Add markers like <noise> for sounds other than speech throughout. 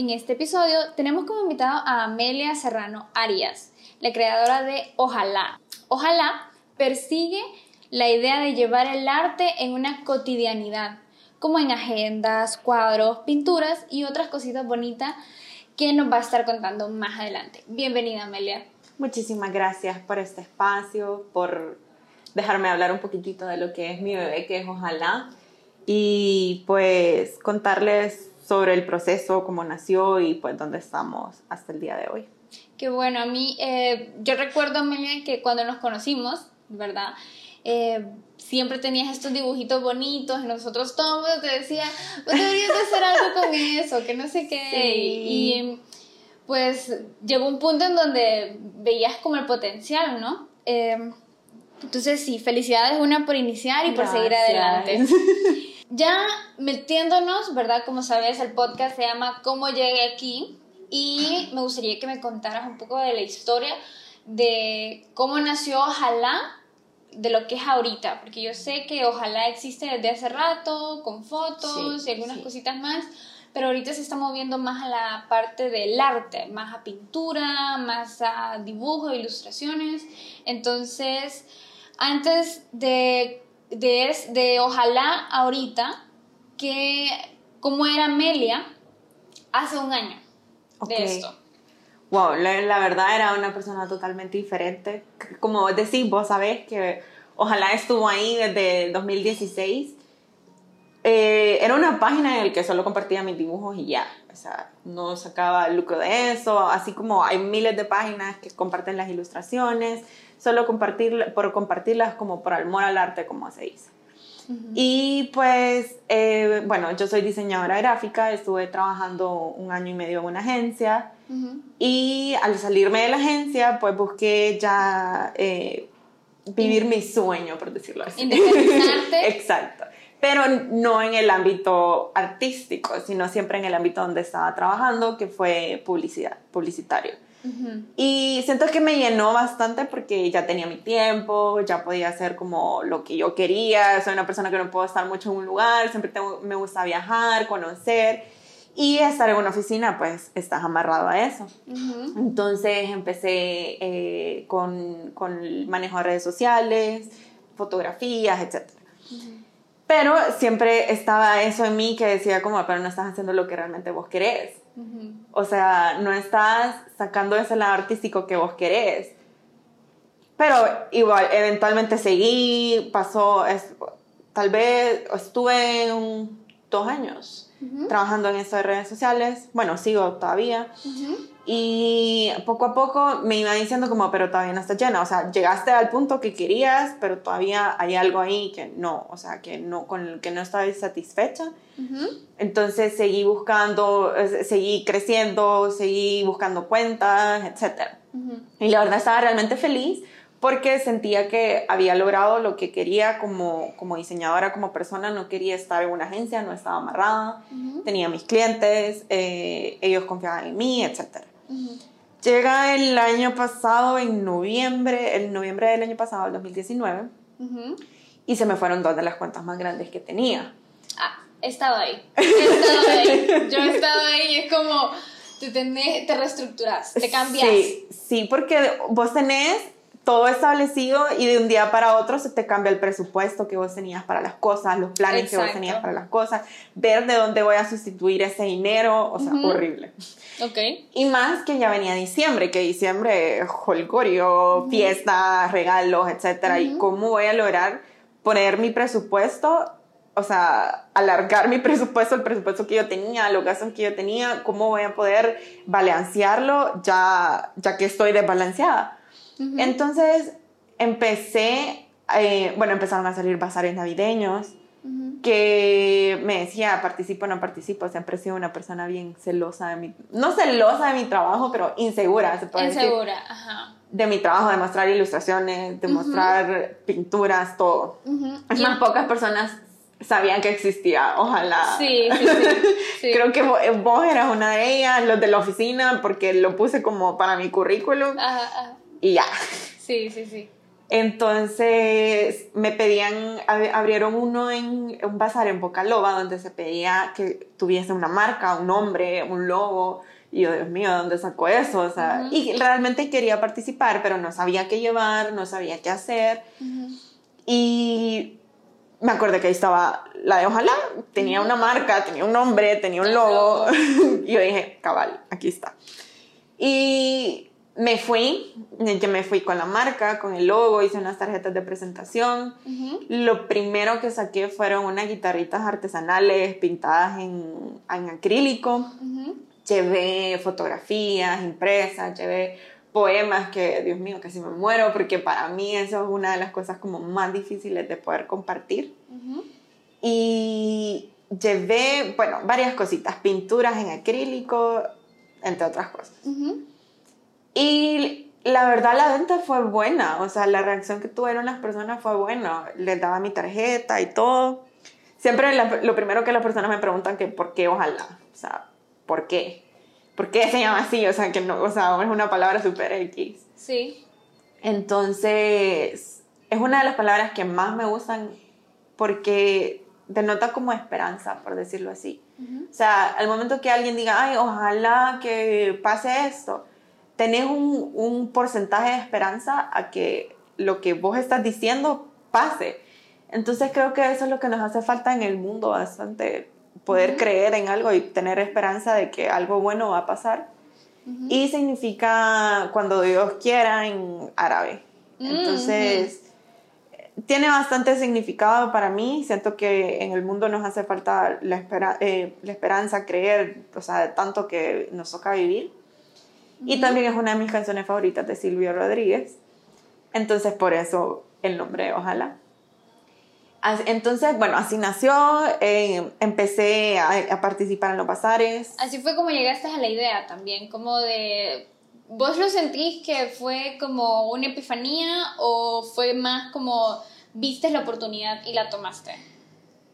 En este episodio tenemos como invitado a Amelia Serrano Arias, la creadora de Ojalá. Ojalá persigue la idea de llevar el arte en una cotidianidad, como en agendas, cuadros, pinturas y otras cositas bonitas que nos va a estar contando más adelante. Bienvenida Amelia. Muchísimas gracias por este espacio, por dejarme hablar un poquitito de lo que es mi bebé, que es Ojalá, y pues contarles sobre el proceso, cómo nació y pues dónde estamos hasta el día de hoy. Qué bueno, a mí, eh, yo recuerdo, Amelia, que cuando nos conocimos, ¿verdad? Eh, siempre tenías estos dibujitos bonitos y nosotros todos te decía, pues deberías hacer algo con eso, que no sé qué. Y pues llegó un punto en donde veías como el potencial, ¿no? Eh, entonces sí, felicidades una por iniciar y por seguir adelante. <laughs> ya metiéndonos, ¿verdad? Como sabes, el podcast se llama ¿Cómo llegué aquí? Y me gustaría que me contaras un poco de la historia de cómo nació Ojalá, de lo que es ahorita, porque yo sé que Ojalá existe desde hace rato, con fotos y algunas cositas más, pero ahorita se está moviendo más a la parte del arte, más a pintura, más a dibujo, ilustraciones. Entonces, antes de de, de ojalá ahorita que cómo era Amelia hace un año de esto. Wow, la, verdad era una persona totalmente diferente. Como decís, vos sabés que ojalá estuvo ahí desde 2016. Eh, era una página en la que solo compartía mis dibujos y ya. O sea, no sacaba lucro de eso. Así como hay miles de páginas que comparten las ilustraciones solo compartir, por compartirlas como por amor al arte, como se dice. Y pues, eh, bueno, yo soy diseñadora gráfica, estuve trabajando un año y medio en una agencia y al salirme de la agencia, pues busqué ya eh, vivir mi sueño, por decirlo así. <laughs> Exacto. Pero no en el ámbito artístico, sino siempre en el ámbito donde estaba trabajando, que fue publicidad, publicitario. Y siento que me llenó bastante porque ya tenía mi tiempo, ya podía hacer como lo que yo quería. Soy una persona que no puedo estar mucho en un lugar, siempre me gusta viajar, conocer. Y estar en una oficina, pues estás amarrado a eso. Entonces empecé eh, con, con, el manejo de redes sociales, fotografías, etc. Pero siempre estaba eso en mí que decía como, pero no estás haciendo lo que realmente vos querés. O sea, no estás sacando ese lado artístico que vos querés. Pero igual, eventualmente seguí, pasó, es, tal vez estuve un, dos años trabajando en esto de redes sociales. Bueno, sigo todavía. Y poco a poco me iba diciendo como, pero todavía no está llena. O sea, llegaste al punto que querías, pero todavía hay algo ahí que no, o sea, que no, con el que no estabas satisfecha. Entonces seguí buscando, seguí creciendo, seguí buscando cuentas, etc. Y la verdad estaba realmente feliz porque sentía que había logrado lo que quería como, como diseñadora, como persona. No quería estar en una agencia, no estaba amarrada, tenía mis clientes, eh, ellos confiaban en mí, Llega el año pasado, en noviembre, el noviembre del año pasado, el 2019, y se me fueron dos de las cuentas más grandes que tenía. Ah, he estado ahí. He estado ahí. Yo he estado ahí y es como, te, tenés, te reestructuras, te cambias. Sí, sí, porque vos tenés todo establecido y de un día para otro se te cambia el presupuesto que vos tenías para las cosas, los planes que vos tenías para las cosas, ver de dónde voy a sustituir ese dinero, o sea, horrible. Ok. Y más que ya venía diciembre, que diciembre, holgorio, fiestas, regalos, etcétera, y cómo voy a lograr poner mi presupuesto o sea, alargar mi <laughs> presupuesto, el presupuesto que yo tenía, los gastos que yo tenía, cómo voy a poder balancearlo ya, ya que estoy desbalanceada. Entonces empecé, eh, bueno, empezaron a salir bazares navideños, que me decía, participo o no participo, siempre he sido una persona bien celosa de mi, no celosa de mi trabajo, pero insegura, se puede Insegura, ajá. De mi trabajo, de mostrar ilustraciones, de mostrar pinturas, todo. Es más, pocas personas sabían que existía, ojalá. Sí, sí, sí, <laughs> Creo que vos, eras una de ellas, los de la oficina, porque lo puse como para mi currículum. Ajá, ajá. Y ya. Sí, sí, sí. Entonces me pedían, abrieron uno en un bazar en Bocaloba donde se pedía que tuviese una marca, un nombre, un logo. Y yo, Dios mío, ¿dónde sacó eso? O sea, y realmente quería participar, pero no sabía qué llevar, no sabía qué hacer. Y me acordé que ahí estaba la de Ojalá, tenía una marca, tenía un nombre, tenía un logo. <laughs> y yo dije, cabal, aquí está. Y me fui, yo me fui con la marca, con el logo, hice unas tarjetas de presentación. Lo primero que saqué fueron unas guitarritas artesanales pintadas en, en acrílico. Llevé fotografías impresas, llevé poemas que, Dios mío, casi me muero, porque para mí eso es una de las cosas como más difíciles de poder compartir. Y llevé, bueno, varias cositas, pinturas en acrílico, entre otras cosas. Y la verdad la venta fue buena, o sea, la reacción que tuvieron las personas fue buena. Les daba mi tarjeta y todo. Siempre lo primero que las personas me preguntan que por qué ojalá, o sea, ¿por qué? ¿Por qué se llama así? O sea, que no, o sea, es una palabra super X. Sí. Entonces, es una de las palabras que más me gustan porque denota como esperanza, por decirlo así. O sea, al momento que alguien diga, ay, ojalá que pase esto, tenés un, un, porcentaje de esperanza a que lo que vos estás diciendo pase. Entonces creo que eso es lo que nos hace falta en el mundo bastante, poder creer en algo y tener esperanza de que algo bueno va a pasar. Y significa cuando Dios quiera en árabe. Entonces, tiene bastante significado para mí. Siento que en el mundo nos hace falta la, eh, la esperanza, creer, o sea, tanto que nos toca vivir. Y también es una de mis canciones favoritas de Silvio Rodríguez. Entonces, por eso el nombre, ojalá. Entonces, bueno, así nació, eh, empecé a, participar en los bazares. Así fue como llegaste a la idea también, como de... ¿Vos lo sentís que fue como una epifanía o fue más como viste la oportunidad y la tomaste?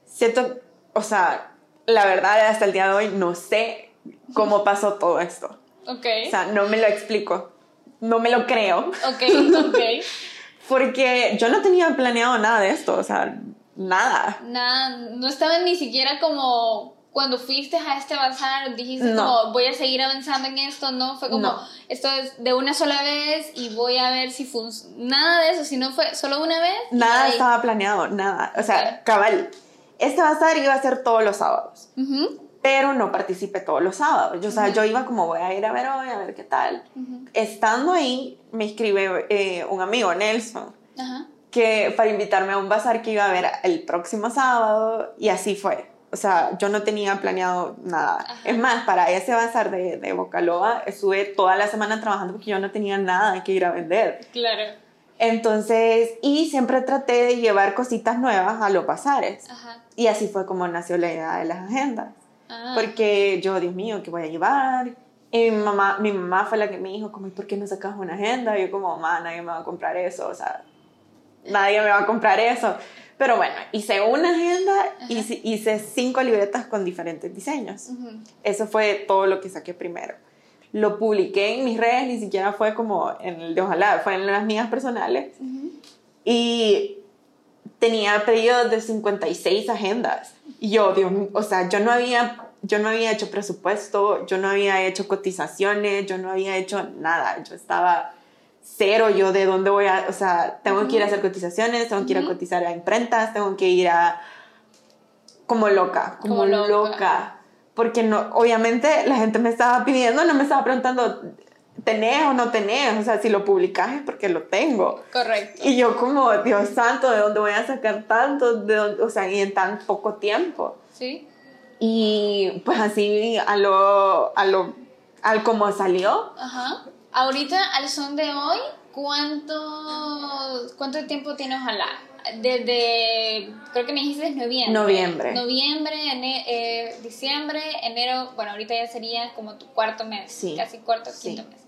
Siento, o sea, la verdad hasta el día de hoy no sé cómo pasó todo esto. Ok. O sea, no me lo explico. No me lo creo. Ok, ok. <laughs> Porque yo no tenía planeado nada de esto, o sea, nada. Nada, no estaba ni siquiera como cuando fuiste a este bazar, dijiste como voy a seguir avanzando en esto, no, fue como esto es de una sola vez y voy a ver si funciona. Nada de eso, si no fue solo una vez. Nada estaba planeado, nada. O sea, cabal, este bazar iba a ser todos los sábados pero no participé todos los sábados. Yo, o sea, yo iba como voy a ir a ver hoy, a ver qué tal. Estando ahí, me escribe eh, un amigo, Nelson, que para invitarme a un bazar que iba a ver el próximo sábado, y así fue. O sea, yo no tenía planeado nada. Es más, para ese bazar de, de Bocaloa estuve toda la semana trabajando porque yo no tenía nada que ir a vender. Claro. Entonces, y siempre traté de llevar cositas nuevas a los bazares. Y así fue como nació la idea de las agendas. Ah. Porque yo, Dios mío, ¿qué voy a llevar? Y mi mamá, mi mamá fue la que me dijo, como, ¿por qué no sacas una agenda? Y yo como, mamá, nadie me va a comprar eso, o sea, nadie me va a comprar eso. Pero bueno, hice una agenda, y hice, cinco libretas con diferentes diseños. Eso fue todo lo que saqué primero. Lo publiqué en mis redes, ni siquiera fue como en el de Ojalá, fue en las mías personales. Y tenía pedidos de 56 agendas. Y yo, Dios o sea, yo no había yo no había hecho presupuesto, yo no había hecho cotizaciones, yo no había hecho nada. Yo estaba cero yo de dónde voy a, o sea, tengo que ir a hacer cotizaciones, tengo que ir a cotizar a imprentas, tengo que ir a como loca, como, loca. Porque no, obviamente la gente me estaba pidiendo, no me estaba preguntando, ¿tenés o no tenés? O sea, si lo publicas es porque lo tengo. Correcto. Y yo como, Dios santo, ¿de dónde voy a sacar tanto? De o sea, y en tan poco tiempo. Sí. Y pues así a lo, a lo, al como salió. Ajá. Ahorita, al son de hoy, ¿cuánto, cuánto tiempo tiene Ojalá? desde, creo que me dijiste noviembre. Noviembre. Noviembre, eh, diciembre, enero, bueno, ahorita ya sería como tu cuarto mes, Sí. casi cuarto, Sí. quinto mes.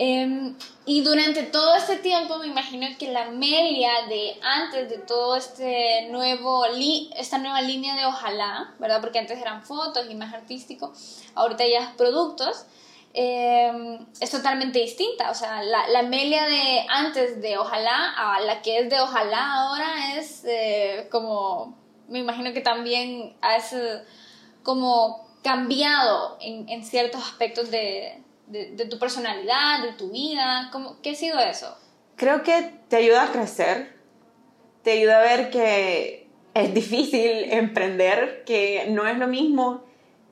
Em, y durante todo este tiempo me imagino que la Amelia de antes de todo este nuevo li- esta nueva línea de ojalá, ¿verdad? Porque antes eran fotos y más artístico, ahorita ya es productos, em, es totalmente distinta. O sea, la, la Amelia de antes de ojalá a la que es de ojalá ahora es eh, como, me imagino que también eh, como cambiado en, en ciertos aspectos de, de, de tu personalidad, de tu vida. ¿Cómo, ¿Qué ha sido eso? Creo que te ayuda a crecer, te ayuda a ver que es difícil <laughs> emprender, que no es lo mismo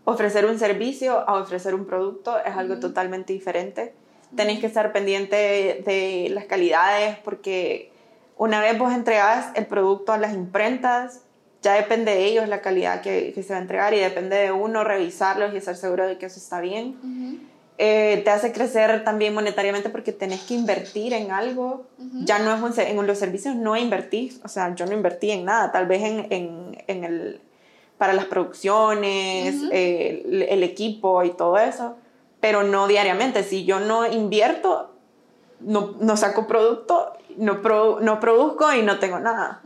ofrecer un servicio a ofrecer un producto, es algo totalmente diferente. Tenés que estar pendiente de, las calidades porque una vez vos entregas el producto a las imprentas, ya depende de ellos la calidad que, que se va a entregar y depende de uno revisarlos y estar seguro de que eso está bien. Eh, te hace crecer también monetariamente porque tenés que invertir en algo. Ya no es un en los servicios no invertís, o sea, yo no invertí en nada, tal vez en, en, en el, para las producciones, eh, el, el equipo y todo eso, pero no diariamente. Si yo no invierto, no, no saco producto, no, pro- no produzco y no tengo nada.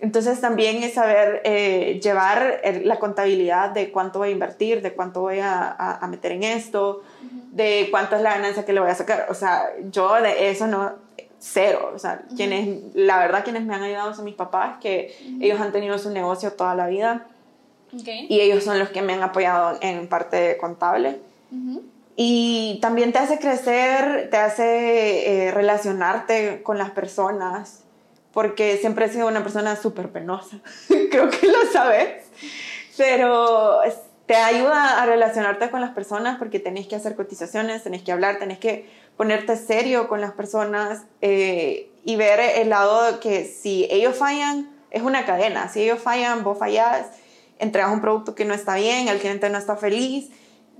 Entonces también es saber eh, llevar el- la contabilidad de cuánto voy a invertir, de cuánto voy a, a- a meter en esto, de cuánto es la ganancia que le voy a sacar. O sea, yo de eso no, cero. O sea, quienes, la verdad quienes me han ayudado son mis papás, que ellos han tenido su negocio toda la vida. Y ellos son los que me han apoyado en parte contable. Y también te hace crecer, te hace eh, relacionarte con las personas, porque siempre he sido una persona súper penosa, <laughs> creo que lo sabes, pero te ayuda a relacionarte con las personas porque tenés que hacer cotizaciones, tenés que hablar, tenés que ponerte serio con las personas eh, y ver el lado que si ellos fallan, es una cadena, si ellos fallan, vos fallás, entregas un producto que no está bien, el cliente no está feliz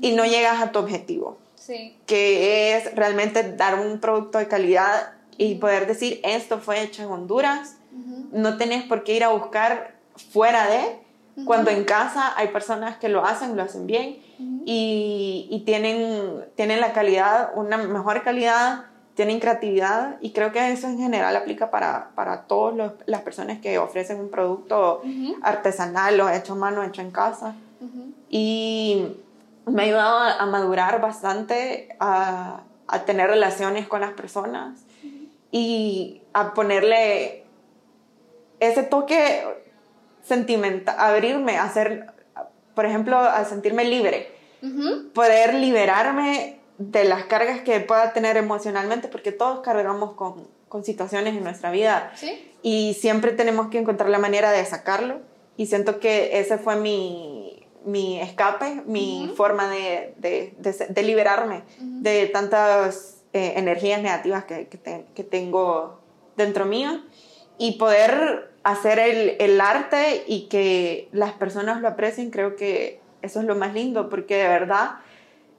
y no llegas a tu objetivo, Sí. que es realmente dar un producto de calidad y poder decir esto fue hecho en Honduras, no tenés por qué ir a buscar fuera de, cuando en casa hay personas que lo hacen, lo hacen bien y, y tienen, tienen la calidad, una mejor calidad, tienen creatividad y creo que eso en general aplica para, para todas las personas que ofrecen un producto artesanal o hecho a mano, hecho en casa. Y me ha ayudado a, a madurar bastante, a, a tener relaciones con las personas y a ponerle ese toque sentimental, abrirme, hacer, por ejemplo, a sentirme libre, Ujú. poder liberarme de las cargas que pueda tener emocionalmente, porque todos cargamos con, con situaciones en nuestra vida. Sí. y siempre tenemos que encontrar la manera de sacarlo. Y siento que ese fue mi, mi escape, mi forma de, de, de de liberarme de tantas eh, energías negativas que, que, te- que tengo dentro mío. Y poder hacer el, el arte y que las personas lo aprecien, creo que eso es lo más lindo, porque de verdad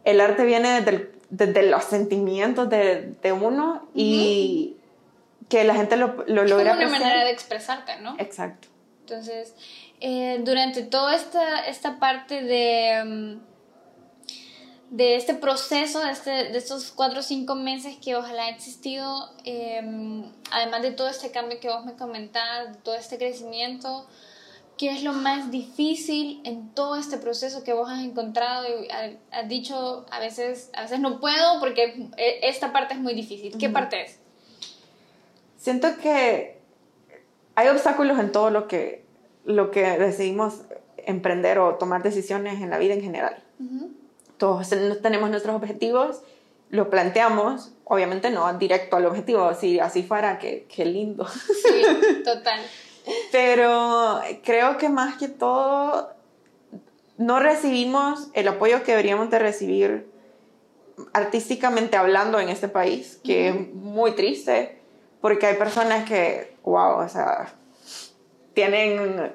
el arte viene desde, el- desde los sentimientos de, de uno y que la gente lo, lo Es logre como una manera de expresarte, ¿no? Exacto. Entonces, eh, durante toda esta, esta parte de, mm, de este proceso, de, este, de estos cuatro o cinco meses que ojalá ha existido, eh, además de todo este cambio que vos me comentabas, de todo este crecimiento, ¿qué es lo más difícil en todo este proceso que vos has encontrado? Y ha- has dicho, a veces, a veces no puedo porque eh, esta parte es muy difícil. ¿Qué parte es? Siento que hay obstáculos en todo lo que, lo que decidimos emprender o tomar decisiones en la vida en general. Ujú. Todos ten- tenemos nuestros objetivos, lo planteamos, obviamente no directo al objetivo, si así fuera, qué, qué lindo. Sí, <laughs> total. Pero creo que más que todo no recibimos el apoyo que deberíamos de recibir artísticamente hablando en este país, que es muy triste, porque hay personas que, wow, o sea, tienen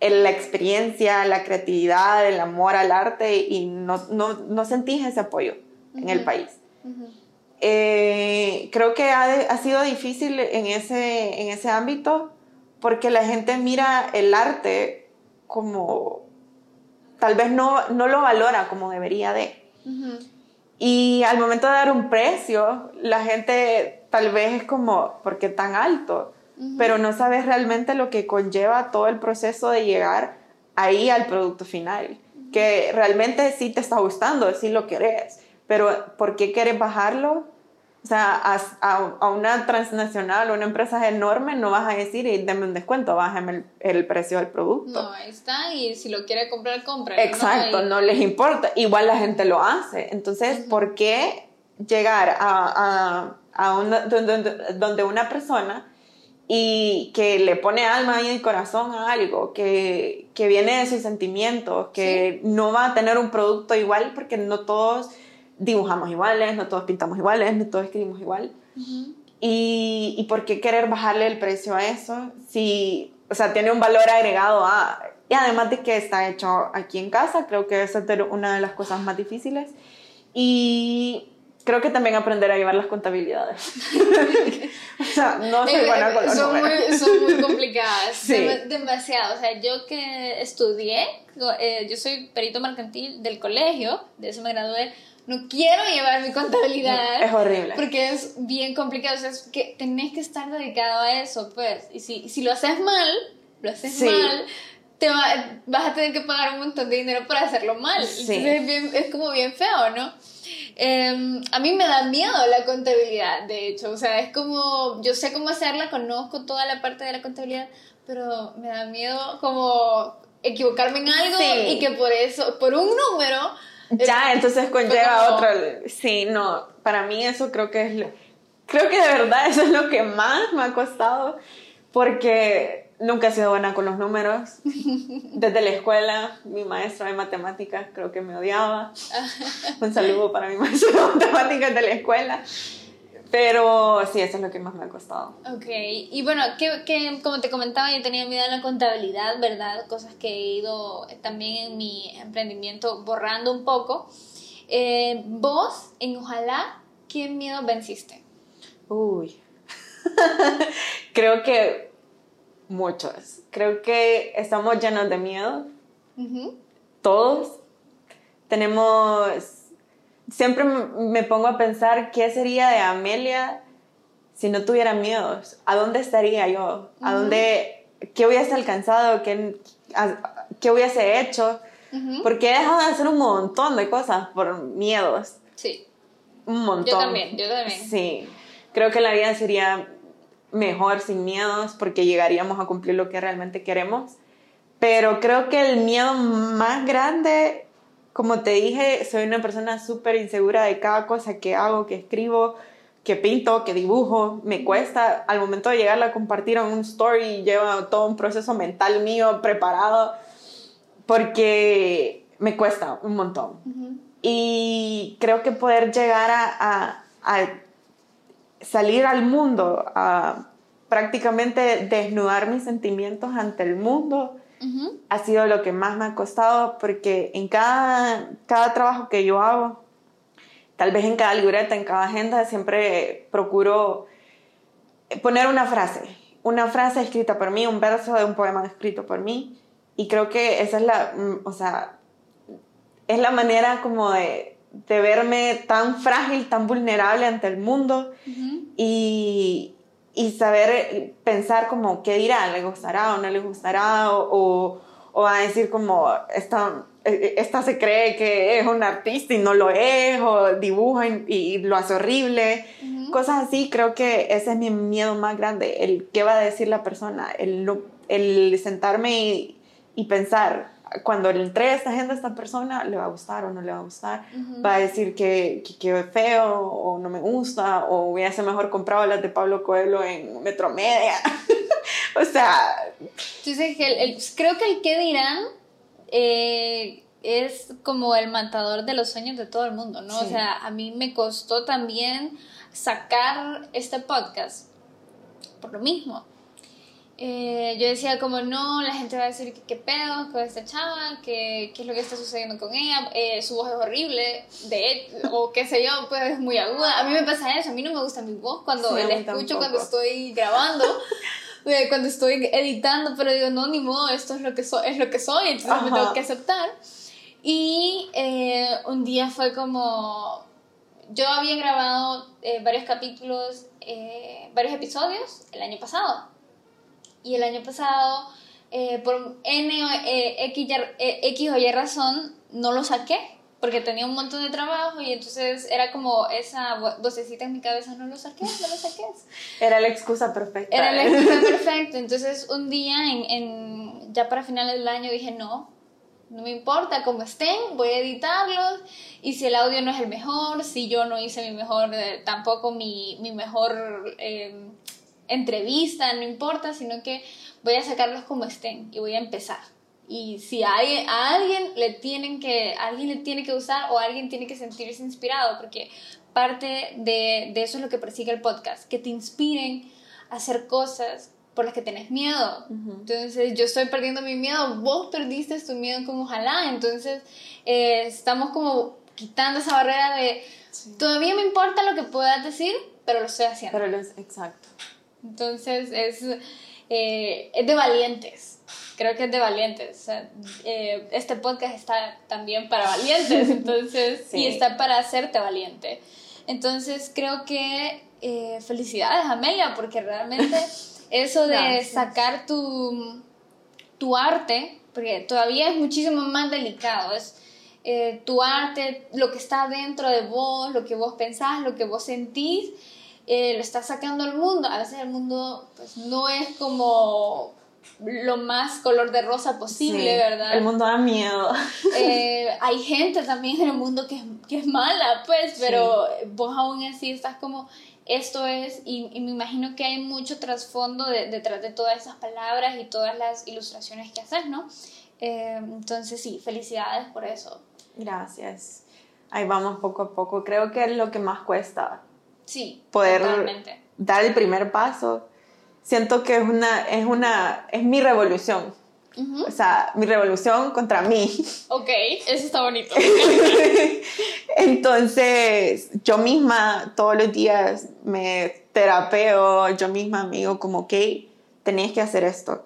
la experiencia, la creatividad, el amor al arte y no, no, no sentís ese apoyo en el país. Eh, creo que ha, ha sido difícil en ese, en ese ámbito porque la gente mira el arte como tal vez no, no lo valora como debería de. Y al momento de dar un precio, la gente tal vez es como, ¿por qué tan alto? Pero no sabes realmente lo que conlleva todo el proceso de llegar ahí al producto final. Que realmente sí te está gustando, sí lo querés, pero ¿por qué quieres bajarlo? O sea, a, a, una transnacional o una empresa enorme no vas a decir, y deme un descuento, bájame el, precio del producto. No, ahí está, y si lo quiere comprar, compra. Exacto, no, les importa. Igual la gente lo hace. Entonces, ¿por qué llegar a, a una, donde, donde, una persona y que le pone alma y corazón a algo, que, que viene de sus sentimientos, que no va a tener un producto igual porque no todos dibujamos iguales, no todos pintamos iguales, no todos escribimos igual. y, y, por qué querer bajarle el precio a eso si, o sea, tiene un valor agregado a... Y además de que está hecho aquí en casa, creo que esa es una de las cosas más difíciles. Y creo que también aprender a llevar las contabilidades. <laughs> o sea, no soy eh, buena con las son muy, son muy complicadas, sí. demasiado. O sea, yo que estudié, eh, yo soy perito mercantil del colegio, de eso me gradué no quiero llevar mi contabilidad. Es horrible. Porque es bien complicado. O sea, es que tenés que estar dedicado a eso, pues. Y si, si lo haces mal, lo haces mal, te vas a tener que pagar un montón de dinero para hacerlo mal. es, es, como bien feo, ¿no? Em, a mí me da miedo la contabilidad, de hecho. O sea, es como, yo sé cómo hacerla, conozco toda la parte de la contabilidad, pero me da miedo como equivocarme en algo y que por eso, por un número, ya, entonces conlleva otro. Sí, no, para mí eso creo que es. creo que de verdad eso es lo que más me ha costado porque nunca he sido buena con los números. Desde la escuela, mi maestra de matemáticas creo que me odiaba. Un saludo para mi maestra de matemáticas de la escuela. Pero sí, eso es lo que más me ha costado. Ok, y bueno, que, que, como te comentaba, yo tenía miedo en la contabilidad, ¿verdad? Cosas que he ido también en mi emprendimiento borrando un poco. Eh, vos, en Ojalá, ¿qué miedo venciste? Uy, <laughs> creo que muchos. Creo que estamos llenos de miedo. Todos. Tenemos siempre me pongo a pensar qué sería de Amelia si no tuviera miedos. ¿A dónde estaría yo? ¿A dónde, qué hubiese alcanzado? ¿Qué, qué hubiese hecho? Porque he dejado de hacer un montón de cosas por miedos. Sí. Un montón. Yo también, yo también. Sí. Creo que la vida sería mejor sin miedos porque llegaríamos a cumplir lo que realmente queremos. Pero creo que el miedo más grande como te dije, soy una persona súper insegura de cada cosa que hago, que escribo, que pinto, que dibujo. Me cuesta, al momento de llegar a compartir en un story, lleva todo un proceso mental mío preparado, porque me cuesta un montón. Y creo que poder llegar a, a salir al mundo, a prácticamente desnudar mis sentimientos ante el mundo, ha sido lo que más me ha costado porque en cada, cada trabajo que yo hago, tal vez en cada libreta, en cada agenda, siempre procuro poner una frase, una frase escrita por mí, un verso de un poema escrito por mí. Y creo que esa es la, mm, o sea, es la manera como de, de verme tan frágil, tan vulnerable ante el mundo y, y saber eh, pensar como qué dirá, le gustará o no le gustará o, o, a decir como esta, e, e, esta se cree que es un artista y no lo es o dibuja y, lo hace horrible. Cosas así, creo que ese es mi miedo más grande, el qué va a decir la persona, el, el sentarme y, y pensar, cuando le entregue esta gente a esta persona, le va a gustar o no le va a gustar. Va a decir que, que, es feo o no me gusta o hubiese mejor comprado las de Pablo Coelho en Metromedia. <laughs> o sea... Entonces, el, creo que el que dirán eh, es como el matador de los sueños de todo el mundo, ¿no? O sea, a mí me costó también sacar este podcast por lo mismo eh, yo decía como no, la gente va a decir que qué pedo con esta chava, que qué es lo que está sucediendo con ella, eh, su voz es horrible, de o qué sé yo, pues es muy aguda. A mí me pasa eso, a mí no me gusta mi voz cuando la escucho cuando estoy grabando, <laughs> eh, cuando estoy editando, pero digo, no, ni modo, esto es lo que soy, es lo que soy, entonces me tengo que aceptar. Y eh, un día fue como, yo había grabado eh, varios capítulos, varios episodios el año pasado. Y el año pasado, por N, X, X o Y razón, no lo saqué porque tenía un montón de trabajo y entonces era como esa vocecita en mi cabeza, no lo saques, no lo saques. <laughs> Era la excusa perfecta. Era la excusa <laughs> perfecta. Entonces un día, en, en, ya para finales del año, dije, no, no me importa cómo estén, voy a editarlos y si el audio no es el mejor, si yo no hice mi mejor, eh, tampoco mi, mi mejor eh, entrevista, no importa, sino que voy a sacarlos como estén y voy a empezar. Y si hay, a alguien le tienen que, alguien le tiene que usar o alguien tiene que sentirse inspirado, porque parte de, de eso es lo que persigue el podcast, que te inspiren a hacer cosas por las que tenés miedo. Entonces, yo estoy perdiendo mi miedo, vos perdiste tu miedo como ojalá. Entonces, eh, estamos como quitando esa barrera de, todavía me importa lo que puedas decir, pero lo estoy haciendo. Pero lo es, exacto. Entonces, es, eh, es de valientes. Creo que es de valientes. Eh, este podcast está también para valientes, <laughs> entonces, y está para hacerte valiente. Entonces, creo que eh, felicidades, Amelia, porque realmente <laughs> eso de sacar tu, tu arte, porque todavía es muchísimo más delicado, es eh, tu arte, lo que está dentro de vos, lo que vos pensás, lo que vos sentís, lo estás sacando al mundo. A veces el mundo pues, no es como lo más color de rosa posible, ¿verdad? El mundo da miedo. Eh, hay gente también en el mundo que, que es mala, pues, pero vos aún así estás como, esto es, y, me imagino que hay mucho trasfondo detrás de todas esas palabras y todas las ilustraciones que haces, ¿no? Eh, entonces sí, felicidades por eso. Gracias. Ahí vamos poco a poco. Creo que es lo que más cuesta. Sí, poder dar el primer paso siento que es una, es una, es mi revolución. O sea, mi revolución contra mí. Ok, eso está bonito. <laughs> Entonces, yo misma todos los días me terapeo, yo misma me digo como, ok, tenéis que hacer esto.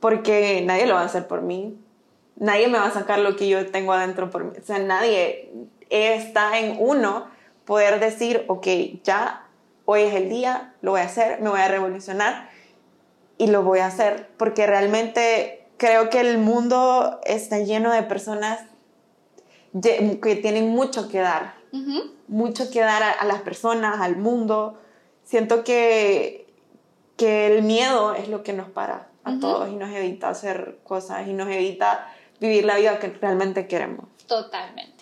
Porque nadie lo va a hacer por mí. Nadie me va a sacar lo que yo tengo adentro por mí. O sea, nadie está en uno poder decir, ok, ya hoy es el día, lo voy a hacer, me voy a revolucionar y lo voy a hacer, porque realmente creo que el mundo está lleno de personas que tienen mucho que dar, mucho que dar a, las personas, al mundo. Siento que, que el miedo es lo que nos para a todos y nos evita hacer cosas y nos evita vivir la vida que realmente queremos. Totalmente.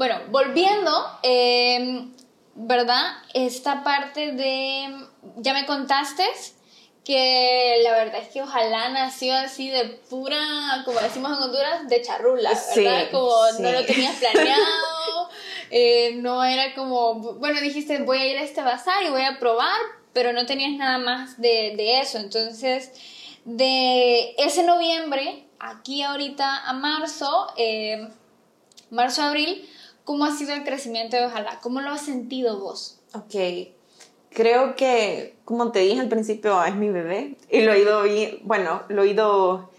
Bueno, volviendo, eh, ¿verdad? Esta parte de, ya me contaste que la verdad es que ojalá nació así de pura, como decimos en Honduras, de charrula, ¿verdad? como no lo tenías planeado, <laughs> eh, no era como, bueno, dijiste voy a ir a este bazar y voy a probar, pero no tenías nada más de, de eso. Entonces, de ese noviembre, aquí ahorita a marzo, eh, marzo-abril, ¿Cómo ha sido el crecimiento de Ojalá? ¿Cómo lo has sentido vos? Ok, creo que, como te dije al principio, es mi bebé y lo he ido, bueno, lo he ido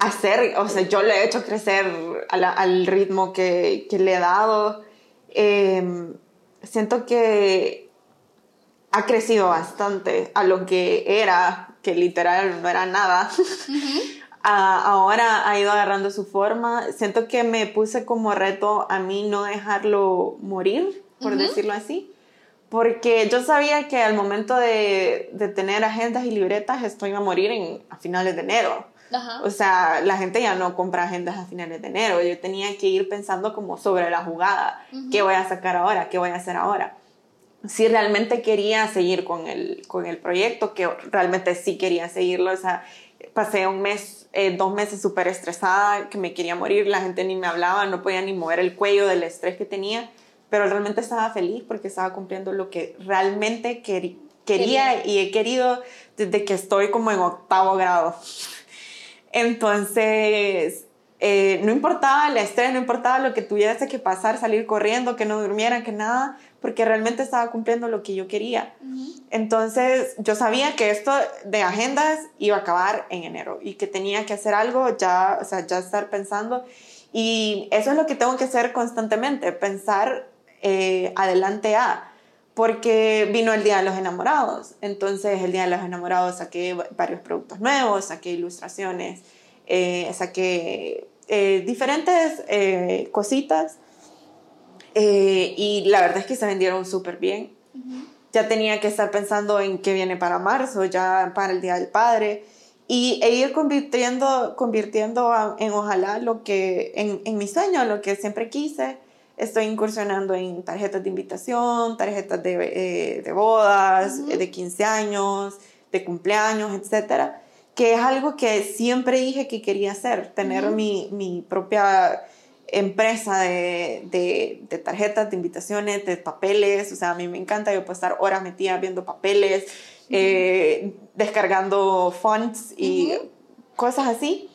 hacer, o sea, yo le he hecho crecer al ritmo que, que, le he dado. Em, siento que ha crecido bastante a lo que era, que literal no era nada. <laughs> ahora ha ido agarrando su forma. Siento que me puse como reto a mí no dejarlo morir, por decirlo así, porque yo sabía que al momento de, de, tener agendas y libretas esto iba a morir en, a finales de enero. O sea, la gente ya no compra agendas a finales de enero. Yo tenía que ir pensando como sobre la jugada. ¿Qué voy a sacar ahora? ¿Qué voy a hacer ahora? Si realmente quería seguir con el, con el proyecto, que realmente sí quería seguirlo. O sea, pasé un mes, eh, dos meses súper estresada, que me quería morir, la gente ni me hablaba, no podía ni mover el cuello del estrés que tenía, pero realmente estaba feliz porque estaba cumpliendo lo que realmente quería y he querido desde que estoy como en octavo grado. Entonces, eh, no importaba el estrés, no importaba lo que tuviese que pasar, salir corriendo, que no durmiera, que nada, porque realmente estaba cumpliendo lo que yo quería. Entonces yo sabía que esto de agendas iba a acabar en enero y que tenía que hacer algo, ya, o sea, ya estar pensando. Y eso es lo que tengo que hacer constantemente, pensar eh, adelante a porque vino el Día de los Enamorados. Entonces, el Día de los Enamorados saqué varios productos nuevos, saqué ilustraciones, eh, saqué eh, diferentes eh, cositas eh, y la verdad es que se vendieron súper bien. Ya tenía que estar pensando en qué viene para marzo, ya para el Día del Padre y e ir convirtiendo, convirtiendo en ojalá lo que, en, en mi sueño, lo que siempre quise. Estoy incursionando en tarjetas de invitación, tarjetas de, de bodas, de 15 años, de cumpleaños, etcétera que es algo que siempre dije que quería hacer, tener mi, mi, propia empresa de, de, de, tarjetas, de invitaciones, de papeles, o sea, a mí me encanta, yo puedo estar horas metida viendo papeles, eh, descargando fonts y cosas así.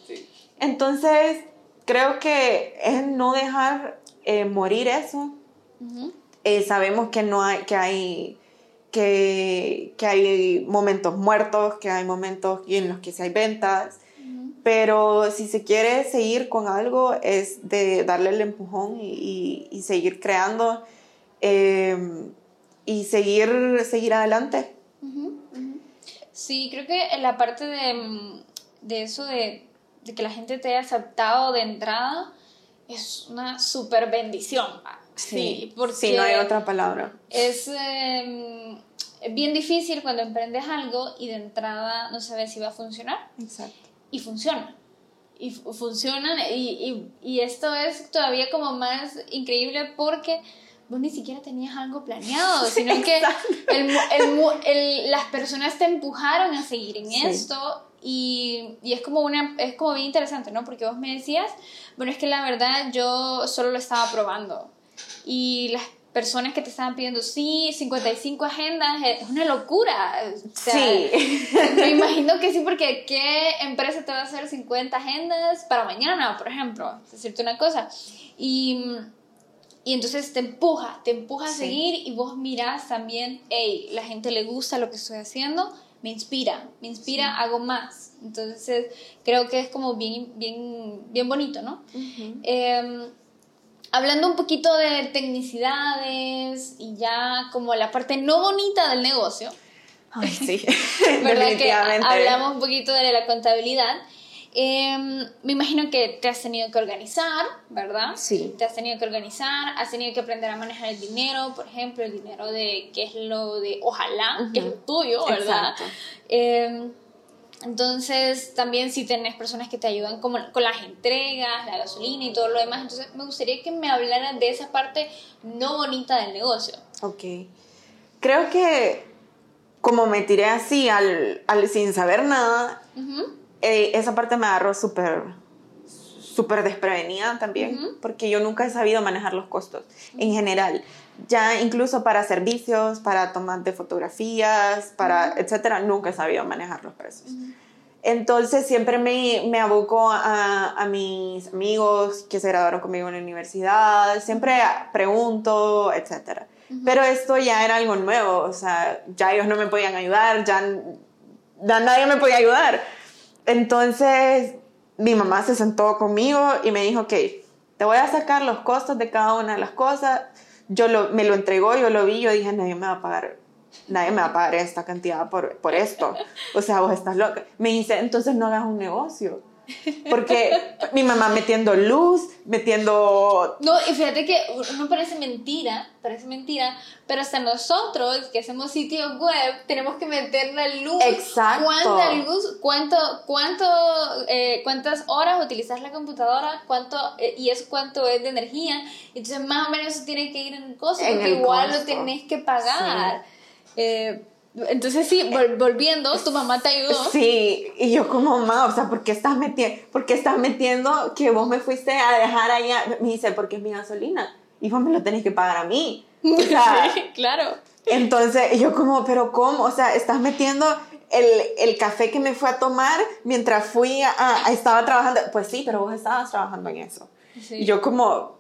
Entonces, creo que es no dejar eh, morir eso. Eh, sabemos que no hay, que hay que, que, hay momentos muertos, que hay momentos en los que sí hay ventas, pero si se quiere seguir con algo es de darle el empujón y, y, seguir creando eh, y seguir, seguir adelante. Sí, creo que la parte de, de eso de, de, que la gente te haya aceptado de entrada es una súper bendición. Sí, porque sí, no hay otra palabra. Es eh, bien difícil cuando emprendes algo y de entrada no sabes si va a funcionar. Exacto. Y funciona. Y funcionan. Y, y, y, esto es todavía como más increíble porque vos ni siquiera tenías algo planeado, <laughs> sino que el, el, el, las personas te empujaron a seguir en sí. esto. Y, y, es como una es como bien interesante, ¿no? Porque vos me decías, bueno, es que la verdad yo solo lo estaba probando y las personas que te estaban pidiendo, sí, 55 agendas, es una locura. O sea, sí. Me imagino que sí, porque ¿qué empresa te va a hacer 50 agendas para mañana, por ejemplo? Decirte una cosa. Y, y entonces te empuja, te empuja a seguir y vos mirás también, hey, la gente le gusta lo que estoy haciendo, me inspira, me inspira, sí. hago más. Entonces creo que es como bien, bien, bien bonito, ¿no? Uh -huh. eh, hablando un poquito de tecnicidades y ya como la parte no bonita del negocio. Ay, sí, <laughs> ¿verdad? que hablamos un poquito de la contabilidad. Eh, me imagino que te has tenido que organizar, ¿verdad? Sí. Te has tenido que organizar, has tenido que aprender a manejar el dinero, por ejemplo, el dinero de qué es lo de ojalá, uh -huh. que es lo tuyo, ¿verdad? Eh, entonces, también si tenés personas que te ayudan como, con las entregas, la gasolina y todo lo demás. Entonces, me gustaría que me hablaran de esa parte no bonita del negocio. Ok. Creo que como me tiré así al, al sin saber nada, uh -huh. eh, esa parte me agarró súper súper desprevenida también, uh -huh. porque yo nunca he sabido manejar los costos en general. Ya incluso para servicios, para tomas de fotografías, para etcétera, nunca he sabido manejar los precios. Entonces siempre me, me aboco a, a, mis amigos que se graduaron conmigo en la universidad, siempre pregunto, etcétera. Pero esto ya era algo nuevo, o sea, ya ellos no me podían ayudar, ya, ya nadie me podía ayudar. Entonces mi mamá se sentó conmigo y me dijo, ok, te voy a sacar los costos de cada una de las cosas. Yo lo, me lo entregó, yo lo vi, yo dije, nadie me va a pagar, nadie me va a pagar esta cantidad por, por esto. O sea, vos estás loca. Me dice, entonces no hagas un negocio. Porque mi mamá metiendo luz, metiendo... No, y fíjate que no parece mentira, parece mentira, pero hasta nosotros que hacemos sitios web tenemos que meter la luz. Exacto. ¿Cuánta luz? ¿Cuánto, cuánto, eh, ¿Cuántas horas utilizas la computadora? ¿Cuánto, eh, y eso cuánto es de energía? Entonces más o menos eso tiene que ir en en porque igual costo. lo tenés que pagar. Sí. Eh, entonces sí, volviendo, tu mamá te ayudó. Sí, y yo como mamá, o sea, ¿por qué estás metiendo, por qué estás metiendo que vos me fuiste a dejar allá? Me dice, porque es mi gasolina y vos me lo tenés que pagar a mí. <laughs> O sea, sí, claro. Entonces, yo como, pero ¿cómo? O sea, estás metiendo el, el, café que me fue a tomar mientras fui a, estaba trabajando. Pues sí, pero vos estabas trabajando en eso. Sí. Yo como...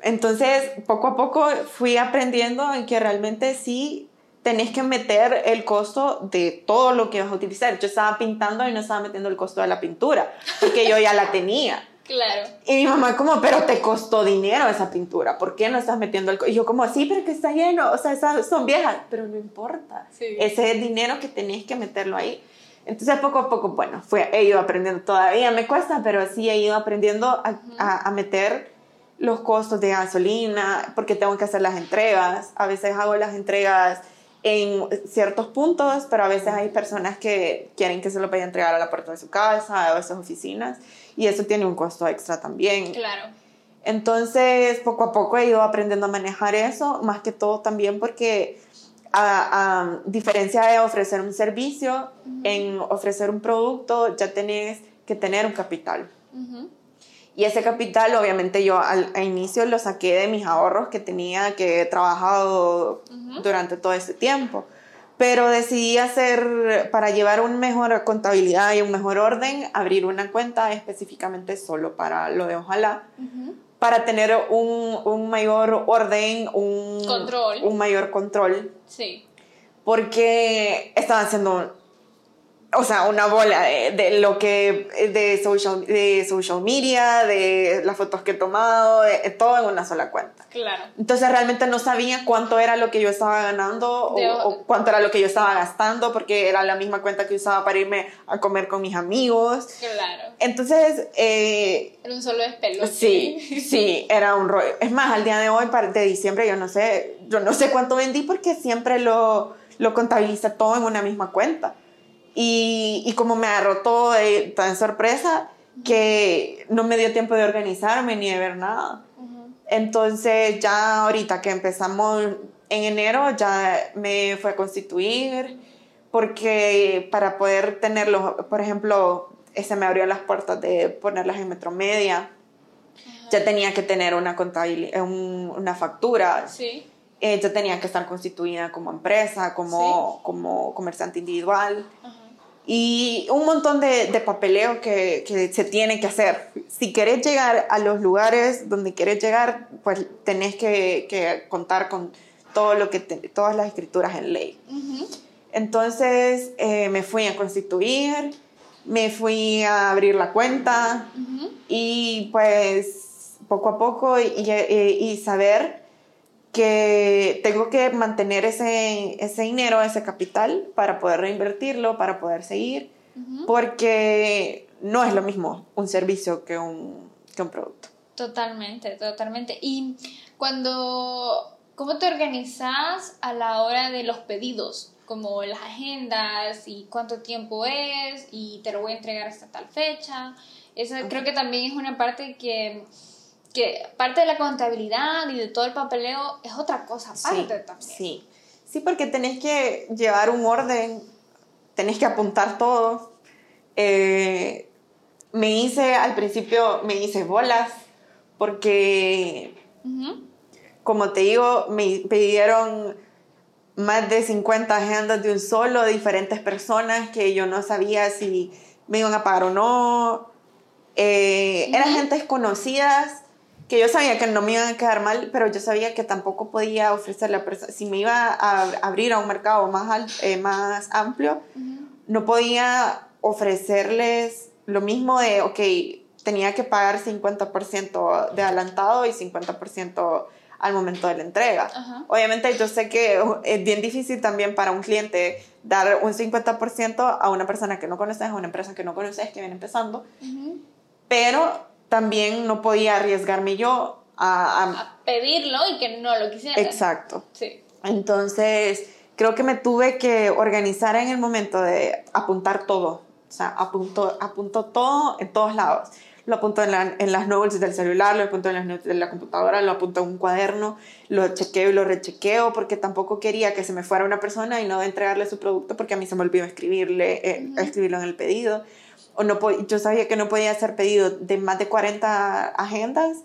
Entonces, poco a poco fui aprendiendo en que realmente sí tenés que meter el costo de todo lo que vas a utilizar. Yo estaba pintando y no estaba metiendo el costo de la pintura, porque yo ya la tenía. Claro. Y mi mamá como, pero te costó dinero esa pintura, ¿por qué no estás metiendo el... Y yo como, sí, pero que está lleno, o sea, son viejas, pero no importa. Ese es dinero que tenés que meterlo ahí. Entonces poco a poco, bueno, fue, he ido aprendiendo, todavía me cuesta, pero sí he ido aprendiendo a, a, a meter los costos de gasolina, porque tengo que hacer las entregas, a veces hago las entregas en ciertos puntos, pero a veces hay personas que quieren que se lo vaya a entregar a la puerta de su casa o a sus oficinas y eso tiene un costo extra también. Claro. Entonces, poco a poco he ido aprendiendo a manejar eso, más que todo también porque a, diferencia de ofrecer un servicio, en ofrecer un producto ya tenés que tener un capital. Y ese capital, obviamente, yo al, inicio lo saqué de mis ahorros que tenía, que he trabajado durante todo este tiempo. Pero decidí hacer, para llevar una mejor contabilidad y un mejor orden, abrir una cuenta específicamente solo para lo de Ojalá. Para tener un, un, mayor orden, un, control. un mayor control. Sí. Porque estaba haciendo o sea, una bola de, lo que, de social, de social media, de las fotos que he tomado, todo en una sola cuenta. Claro. Entonces realmente no sabía cuánto era lo que yo estaba ganando o, cuánto era lo que yo estaba gastando, porque era la misma cuenta que usaba para irme a comer con mis amigos. Claro. Entonces... Eh, era un solo despelote. Sí, sí, era un rollo. Es más, al día de hoy, de diciembre, yo no sé, yo no sé cuánto vendí porque siempre lo, lo contabiliza todo en una misma cuenta. Y, y como me agarró todo de, tan sorpresa que no me dio tiempo de organizarme ni de ver nada. Entonces ya ahorita que empezamos en enero ya me fue a constituir porque para poder tenerlos, por ejemplo, ese me abrió las puertas de ponerlas en Metromedia. Ya tenía que tener una contabilidad, una factura. Sí. Eh, ya tenía que estar constituida como empresa, como, como comerciante individual. Ajá y un montón de, de papeleo que, que, se tiene que hacer. Si querés llegar a los lugares donde querés llegar, pues tenés que, que contar con todo lo que todas las escrituras en ley. Entonces eh, me fui a constituir, me fui a abrir la cuenta y pues poco a poco y, y saber que tengo que mantener ese, ese dinero, ese capital para poder reinvertirlo, para poder seguir, porque no es lo mismo un servicio que un, que un producto. Totalmente, totalmente. Y cuando, ¿cómo te organizas a la hora de los pedidos? Como las agendas y cuánto tiempo es y te lo voy a entregar hasta tal fecha. Eso creo que también es una parte que que parte de la contabilidad y de todo el papeleo es otra cosa aparte también. Sí, sí, porque tenés que llevar un orden, tenés que apuntar todo. Eh, me hice, al principio me hice bolas, porque, como te digo, me pidieron más de 50 agendas de un solo, de diferentes personas que yo no sabía si me iban a pagar o no. Eh, eran gentes conocidas que yo sabía que no me iban a quedar mal, pero yo sabía que tampoco podía ofrecerle a persona, si me iba a abrir a un mercado más, eh, más amplio, no podía ofrecerles lo mismo de, ok, tenía que pagar 50% de adelantado y 50% al momento de la entrega. Obviamente yo sé que es bien difícil también para un cliente dar un 50% a una persona que no conoces, a una empresa que no conoces, que viene empezando, pero también no podía arriesgarme yo a, a, pedirlo y que no lo quisiera. Exacto. Sí. Entonces, creo que me tuve que organizar en el momento de apuntar todo. O sea, apunto, apunto todo en todos lados. Lo apunto en, en las notes del celular, lo apunto en las notes de la computadora, lo apunto en un cuaderno, lo chequeo y lo rechequeo porque tampoco quería que se me fuera una persona y no entregarle su producto porque a mí se me olvidó escribirle, eh, escribirlo en el pedido o no yo sabía que no podía hacer pedido de más de 40 agendas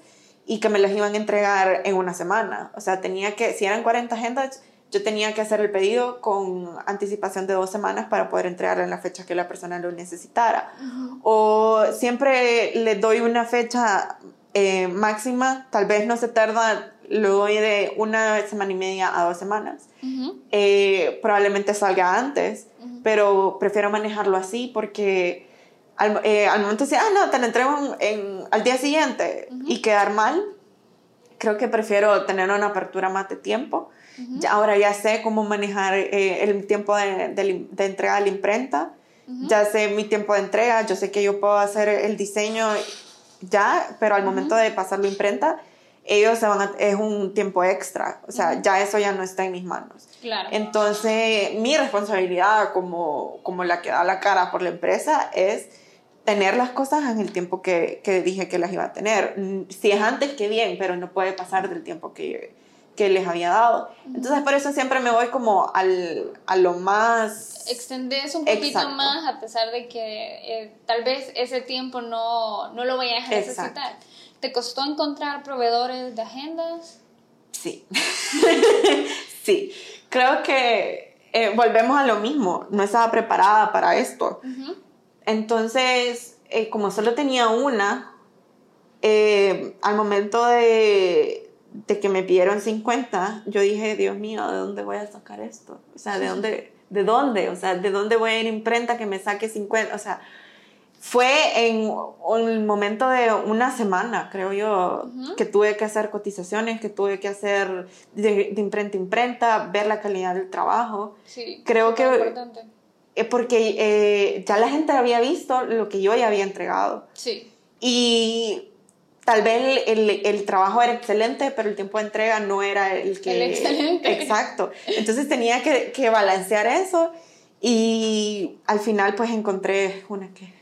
y que me las iban a entregar en una semana. O sea, tenía que, si eran 40 agendas, yo tenía que hacer el pedido con anticipación de dos semanas para poder entregarlo en la fecha que la persona lo necesitara. O siempre le doy una fecha eh, máxima, tal vez no se tarda, lo doy de una semana y media a dos semanas. Eh, probablemente salga antes, pero prefiero manejarlo así porque al, eh, al momento de decir, ah, no, te lo entrego en, al día siguiente y quedar mal, creo que prefiero tener una apertura más de tiempo. ya, ahora ya sé cómo manejar eh, el tiempo de, de, entrega a la imprenta, ya sé mi tiempo de entrega, yo sé que yo puedo hacer el diseño ya, pero al momento de pasarlo a imprenta, ellos se van a, es un tiempo extra, o sea, ya eso ya no está en mis manos. Claro. Entonces, mi responsabilidad como, como la que da la cara por la empresa es tener las cosas en el tiempo que, que, dije que las iba a tener. Si es antes, que bien, pero no puede pasar del tiempo que, que les había dado. Entonces, por eso siempre me voy como al, a lo más... Extendes un poquito más a pesar de que eh, tal vez ese tiempo no, no lo vayas a necesitar. ¿Te costó encontrar proveedores de agendas? Sí. <laughs> sí. Creo que eh, volvemos a lo mismo. No estaba preparada para esto. Entonces, eh, como solo tenía una, eh, al momento de, que me pidieron 50, yo dije, Dios mío, ¿de dónde voy a sacar esto? O sea, ¿de dónde? ¿De dónde? O sea, ¿de dónde voy a ir a imprenta que me saque 50? O sea, fue en un momento de una semana, creo yo, que tuve que hacer cotizaciones, que tuve que hacer de, imprenta a imprenta, ver la calidad del trabajo. Sí, creo que... Importante porque eh, ya la gente había visto lo que yo ya había entregado. Sí. Y tal vez el, el, trabajo era excelente, pero el tiempo de entrega no era el que... El excelente. Exacto. Entonces tenía que, que balancear eso y al final pues encontré una que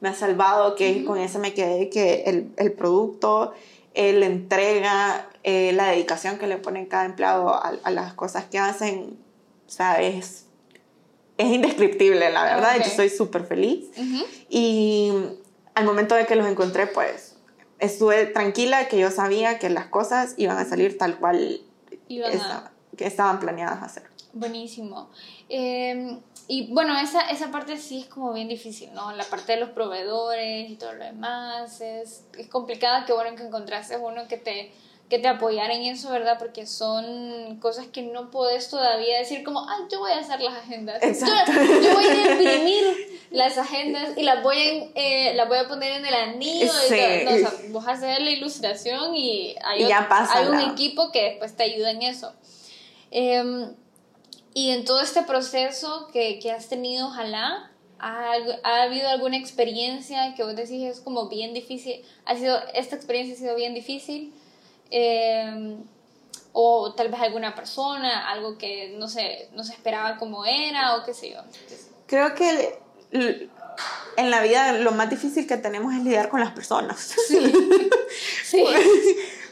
me ha salvado, que con esa me quedé, que el, el producto, la entrega, eh, la dedicación que le ponen cada empleado a, a las cosas que hacen, o sea, es es indescriptible, la verdad. Yo estoy súper feliz. Y al momento de que los encontré, pues estuve tranquila que yo sabía que las cosas iban a salir tal cual que estaban planeadas hacer. Buenísimo. Em, y bueno, esa, esa parte sí es como bien difícil, ¿no? La parte de los proveedores y todo lo demás es, es complicada. Qué bueno que encontraste uno que te que te apoyara en eso, ¿verdad? Porque son cosas que no puedes todavía decir como, ay, yo voy a hacer las agendas. Exacto. Yo, voy a imprimir las agendas y las voy a, eh, las voy a poner en el anillo. Sí. Y todo. No, o sea, vos hacer la ilustración y hay, ya pasa, hay un equipo que después te ayuda en eso. Em, y en todo este proceso que, que has tenido, ojalá, ¿ha, ¿ha, habido alguna experiencia que vos decís es como bien difícil? ¿Ha sido, esta experiencia ha sido bien difícil? Em, o tal vez alguna persona, algo que no se, no se esperaba como era, o qué sé yo. Creo que en la vida lo más difícil que tenemos es lidiar con las personas. Sí. <laughs> sí.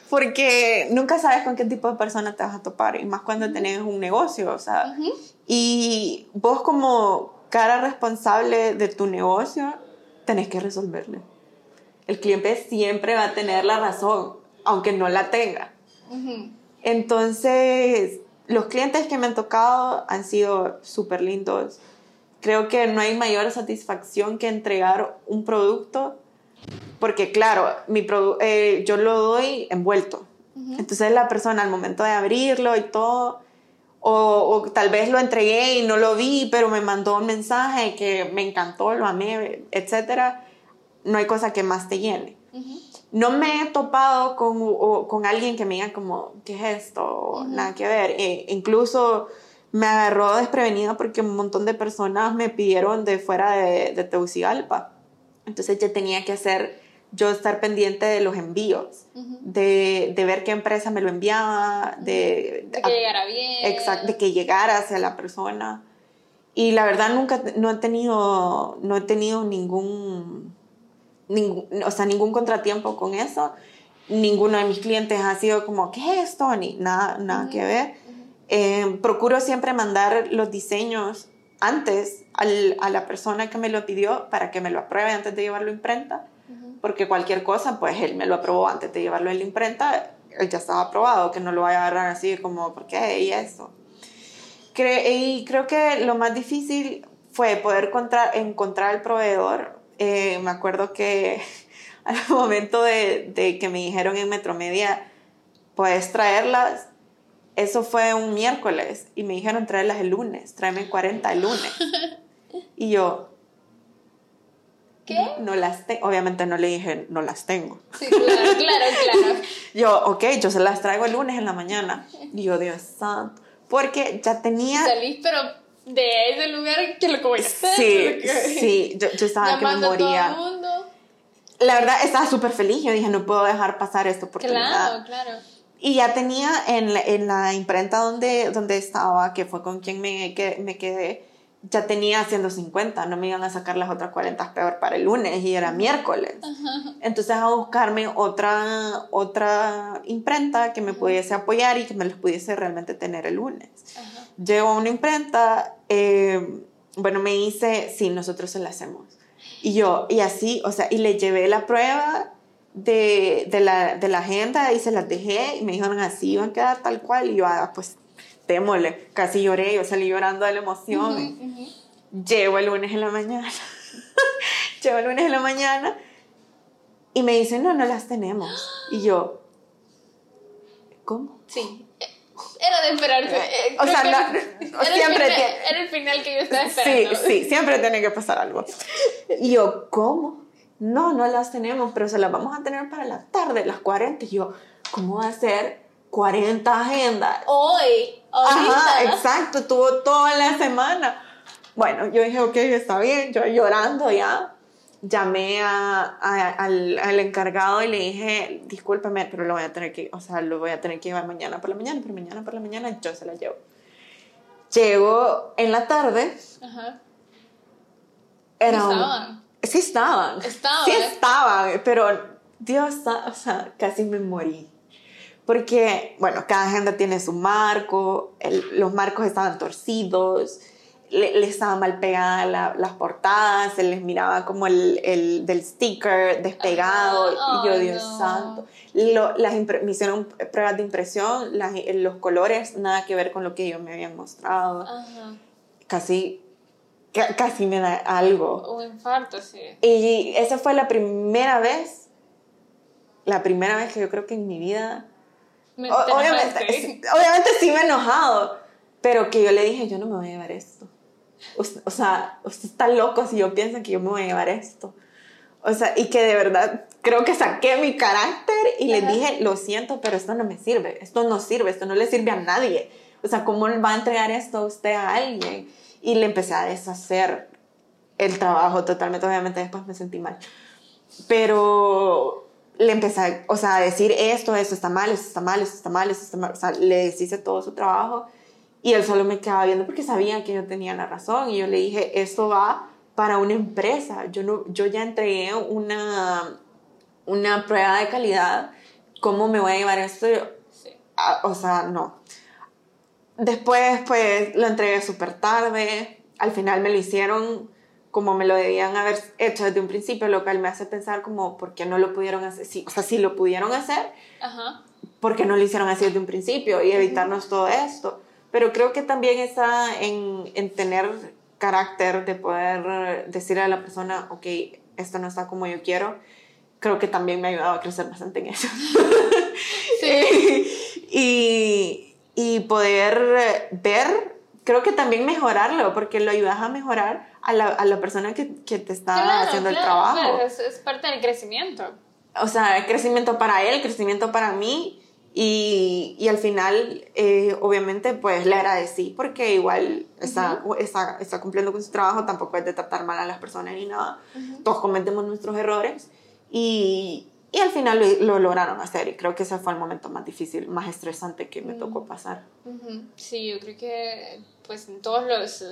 Porque nunca sabes con qué tipo de persona te vas a topar, y más cuando tenés un negocio, o sea. Y vos como cara responsable de tu negocio, tenés que resolverle. El cliente siempre va a tener la razón aunque no la tenga. Entonces, los clientes que me han tocado han sido súper lindos. Creo que no hay mayor satisfacción que entregar un producto, porque claro, mi eh, yo lo doy envuelto. Entonces la persona al momento de abrirlo y todo, o, tal vez lo entregué y no lo vi, pero me mandó un mensaje que me encantó, lo amé, etc. No hay cosa que más te llene no me he topado con, con alguien que me diga como, ¿qué es esto? Nada que ver. E incluso me agarró desprevenida porque un montón de personas me pidieron de fuera de, de Tegucigalpa. Entonces ya tenía que hacer, yo estar pendiente de los envíos, de, de, ver qué empresa me lo enviaba, de, de que llegara bien. Exacto, de que llegara hacia la persona. Y la verdad nunca, no he tenido, no he tenido ningún ningún, o sea, ningún contratiempo con eso. Ninguno de mis clientes ha sido como, ¿qué es esto? Ni nada, nada que ver. Eh, procuro siempre mandar los diseños antes al, a la persona que me lo pidió para que me lo apruebe antes de llevarlo a imprenta, porque cualquier cosa, pues él me lo aprobó antes de llevarlo a la imprenta, él ya estaba aprobado, que no lo vaya a agarrar así como, ¿por qué? Y eso. y creo que lo más difícil fue poder encontrar, encontrar el proveedor. Eh, me acuerdo que <laughs> al momento de, de, que me dijeron en Metromedia, puedes traerlas, eso fue un miércoles y me dijeron traerlas el lunes, tráeme 40 el lunes. <laughs> Y yo, ¿Qué? No las tengo. Obviamente no le dije, no las tengo. Sí, claro, claro, claro. <laughs> yo, ok, yo se las traigo el lunes en la mañana. Y yo, Dios santo. Porque ya tenía. Salís, pero de ese lugar, que lo que voy a hacer? Sí, <laughs> sí, yo, yo estaba que me moría. A todo el mundo. La verdad, estaba súper feliz. Yo dije, no puedo dejar pasar esta oportunidad. Claro, claro. Y ya tenía en la, en la imprenta donde, donde estaba, que fue con quien me, que, me quedé ya tenía 150, no me iban a sacar las otras 40 peor para el lunes y era miércoles. Entonces a buscarme otra, otra imprenta que me pudiese apoyar y que me los pudiese realmente tener el lunes. Llego a una imprenta, eh, bueno, me dice, sí, nosotros se la hacemos. Y yo, y así, o sea, y le llevé la prueba de, de, la, de la agenda y se las dejé y me dijeron así, van a quedar tal cual. Y yo, ah, pues démosle. Casi lloré, yo salí llorando de la emoción. Llego el lunes en la mañana. <laughs> Llego el lunes en la mañana y me dicen, no, no las tenemos. Y yo, ¿cómo? Sí. Era de esperarse. Eh, o sea, no, era, <laughs> siempre el final, era el final que yo estaba <laughs> esperando. Sí, sí, siempre tiene que pasar algo. Y yo, ¿cómo? No, no las tenemos, pero se las vamos a tener para la tarde, las 40. Y yo, ¿cómo va a ser 40 agendas? Hoy. Ajá, exacto, tuvo toda la semana. Bueno, yo dije, ok, está bien, yo llorando ya. Llamé a, al, al, encargado y le dije, discúlpeme, pero lo voy a tener que, o sea, lo voy a tener que llevar mañana por la mañana, pero mañana por la mañana yo se la llevo. Llego en la tarde. Ajá. Era estaban? sí estaban. Estaban. Sí estaban, pero Dios, o sea, casi me morí porque, bueno, cada agenda tiene su marco, los marcos estaban torcidos, le, estaban mal pegadas las portadas, se les miraba como el, el del sticker despegado, y yo, Dios santo. Lo, las me hicieron pruebas de impresión, los colores, nada que ver con lo que ellos me habían mostrado. Casi, casi me da algo. Un infarto, sí. Y esa fue la primera vez, la primera vez que yo creo que en mi vida obviamente, obviamente sí me he enojado, pero que yo le dije, yo no me voy a llevar esto. O, sea, usted está loco si yo pienso que yo me voy a llevar esto. O sea, y que de verdad creo que saqué mi carácter y le dije, lo siento, pero esto no me sirve, esto no sirve, esto no le sirve a nadie. O sea, ¿cómo va a entregar esto a usted a alguien? Y le empecé a deshacer el trabajo totalmente, obviamente después me sentí mal. Pero le empecé, o sea, a decir esto, esto está mal, esto está mal, esto está mal, esto está mal, o sea, le deshice todo su trabajo y él solo me quedaba viendo porque sabía que yo tenía la razón y yo le dije, esto va para una empresa, yo, no, yo ya entregué una, una prueba de calidad, ¿cómo me voy a llevar esto? O sea, no. Después, pues, lo entregué súper tarde, al final me lo hicieron como me lo debían haber hecho desde un principio, lo cual me hace pensar como, ¿por qué no lo pudieron hacer? Sí, o sea, si lo pudieron hacer, Ajá. ¿por qué no lo hicieron así desde un principio y evitarnos todo esto? Pero creo que también está en, en, tener carácter de poder decirle a la persona, ok, esto no está como yo quiero. Creo que también me ha ayudado a crecer bastante en eso. <laughs> Sí. <laughs> y, y poder ver, creo que también mejorarlo, porque lo ayudas a mejorar a la, a la persona que, que, te está haciendo el trabajo. Claro, es, es, parte del crecimiento. O sea, crecimiento para él, crecimiento para mí. Y, y al final, eh, obviamente, pues le agradecí porque igual está, está, está, cumpliendo con su trabajo, tampoco es de tratar mal a las personas ni nada. Todos cometemos nuestros errores y, y al final lo, lo, lograron hacer y creo que ese fue el momento más difícil, más estresante que me tocó pasar. Sí, yo creo que pues en todos los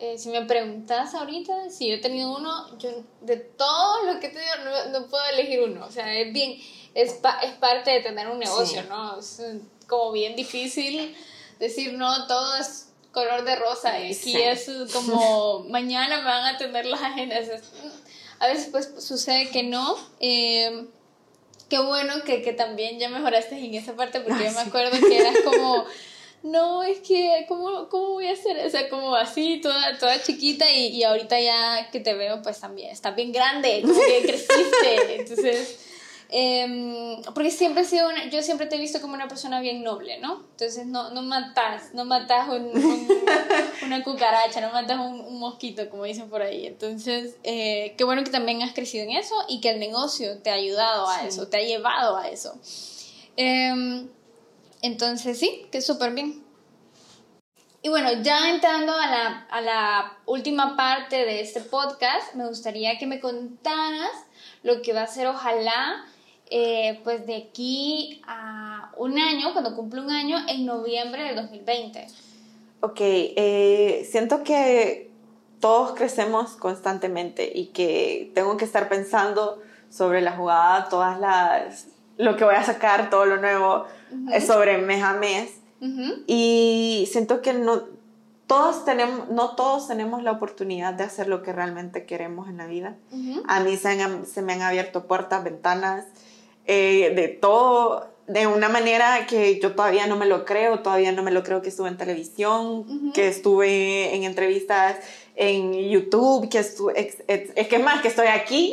eh, si me preguntas ahorita si yo he tenido uno, yo de todo lo que he tenido no, no puedo elegir uno. O sea, es bien, es, es parte de tener un negocio, ¿no? Es como bien difícil decir, no, todo es color de rosa y aquí es como <laughs> mañana me van a tener las agendas. A veces pues sucede que no. Eh, qué bueno que, que, también ya mejoraste en esa parte porque yo me acuerdo que eras como <laughs> no, es que, ¿cómo, cómo voy a hacer? O sea, como así, toda, toda chiquita y, y ahorita ya que te veo, pues también, estás bien grande, como que <laughs> creciste. Entonces, em, porque siempre he sido una, yo siempre te he visto como una persona bien noble, ¿no? Entonces, no, no matas, no matas un, un, una cucaracha, no matas un, un, mosquito, como dicen por ahí. Entonces, eh, qué bueno que también has crecido en eso y que el negocio te ha ayudado a sí. eso, te ha llevado a eso. Eh, entonces sí, que súper bien. Y bueno, ya entrando a la, a la, última parte de este podcast, me gustaría que me contaras lo que va a ser ojalá, eh, pues de aquí a un año, cuando cumple un año, en noviembre del 2020. Ok, eh, siento que todos crecemos constantemente y que tengo que estar pensando sobre la jugada, todas las, lo que voy a sacar, todo lo nuevo uh -huh. sobre mes a mes. Uh -huh. Y siento que no todos, tenemos, no todos tenemos la oportunidad de hacer lo que realmente queremos en la vida. Uh -huh. A mí se, han, se, me han abierto puertas, ventanas, eh, de todo, de una manera que yo todavía no me lo creo, todavía no me lo creo que estuve en televisión, que estuve en entrevistas en YouTube, que estuve, es, es, es que más que estoy aquí.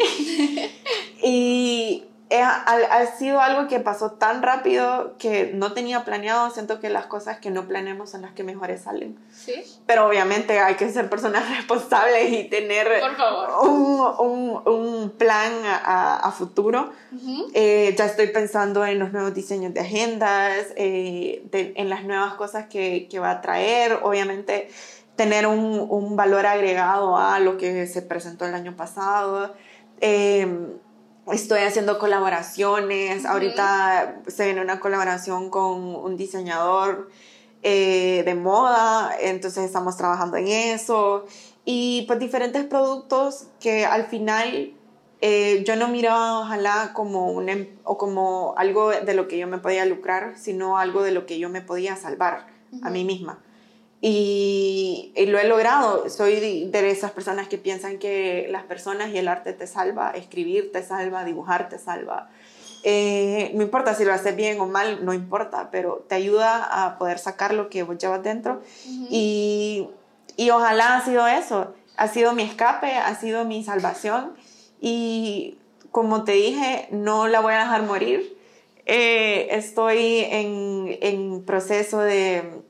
<laughs> y ha, ha, sido algo que pasó tan rápido que no tenía planeado. Siento que las cosas que no planeamos son las que mejores salen. ¿Sí? Pero obviamente hay que ser personas <laughs> responsables y tener un, un, un, plan a, a futuro. Uh -huh. eh, ya estoy pensando en los nuevos diseños de agendas, eh, de, en las nuevas cosas que, que, va a traer. Obviamente tener un, un, valor agregado a lo que se presentó el año pasado. Eh, Estoy haciendo colaboraciones. Uh -huh. Ahorita se viene una colaboración con un diseñador eh, de moda, entonces estamos trabajando en eso. Y pues diferentes productos que al final eh, yo no miraba ojalá como, un, o como algo de lo que yo me podía lucrar, sino algo de lo que yo me podía salvar uh -huh. a mí misma. Y, y, lo he logrado. Soy de, esas personas que piensan que las personas y el arte te salva, escribir te salva, dibujar te salva. Eh, no importa si lo haces bien o mal, no importa, pero te ayuda a poder sacar lo que vos llevas dentro. Uh -huh. y, y ojalá ha sido eso. Ha sido mi escape, ha sido mi salvación. Y como te dije, no la voy a dejar morir. Eh, estoy en, en proceso de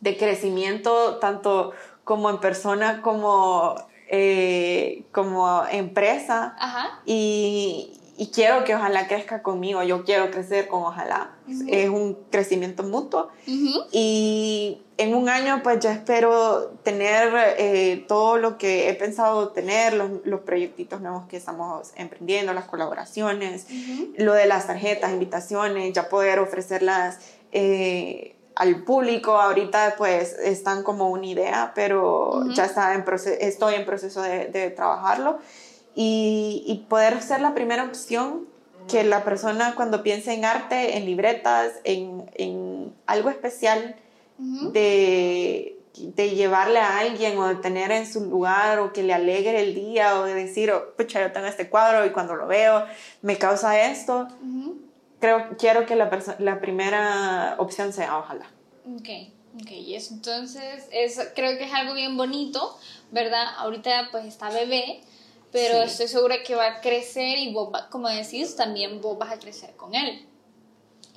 de crecimiento, tanto como en persona como, eh, como empresa. Ajá. Y, y, quiero que ojalá crezca conmigo, yo quiero crecer con ojalá. Uh -huh. Es un crecimiento mutuo. Uh -huh. Y en un año pues yo espero tener eh, todo lo que he pensado tener, los, los, proyectitos nuevos que estamos emprendiendo, las colaboraciones, uh -huh. lo de las tarjetas, invitaciones, ya poder ofrecerlas. Eh, al público. Ahorita pues están como una idea, pero uh -huh. ya está en estoy en proceso de, de trabajarlo y, y, poder ser la primera opción que la persona cuando piense en arte, en libretas, en, en algo especial uh -huh. de, de, llevarle a alguien o de tener en su lugar o que le alegre el día o de decir, oh, pucha, yo tengo este cuadro y cuando lo veo me causa esto. Uh -huh creo, quiero que la, la primera opción sea ojalá. Ok, ok, y eso entonces es, creo que es algo bien bonito, ¿verdad? Ahorita pues está bebé, pero sí. estoy segura que va a crecer y vos, como decís, también vos vas a crecer con él.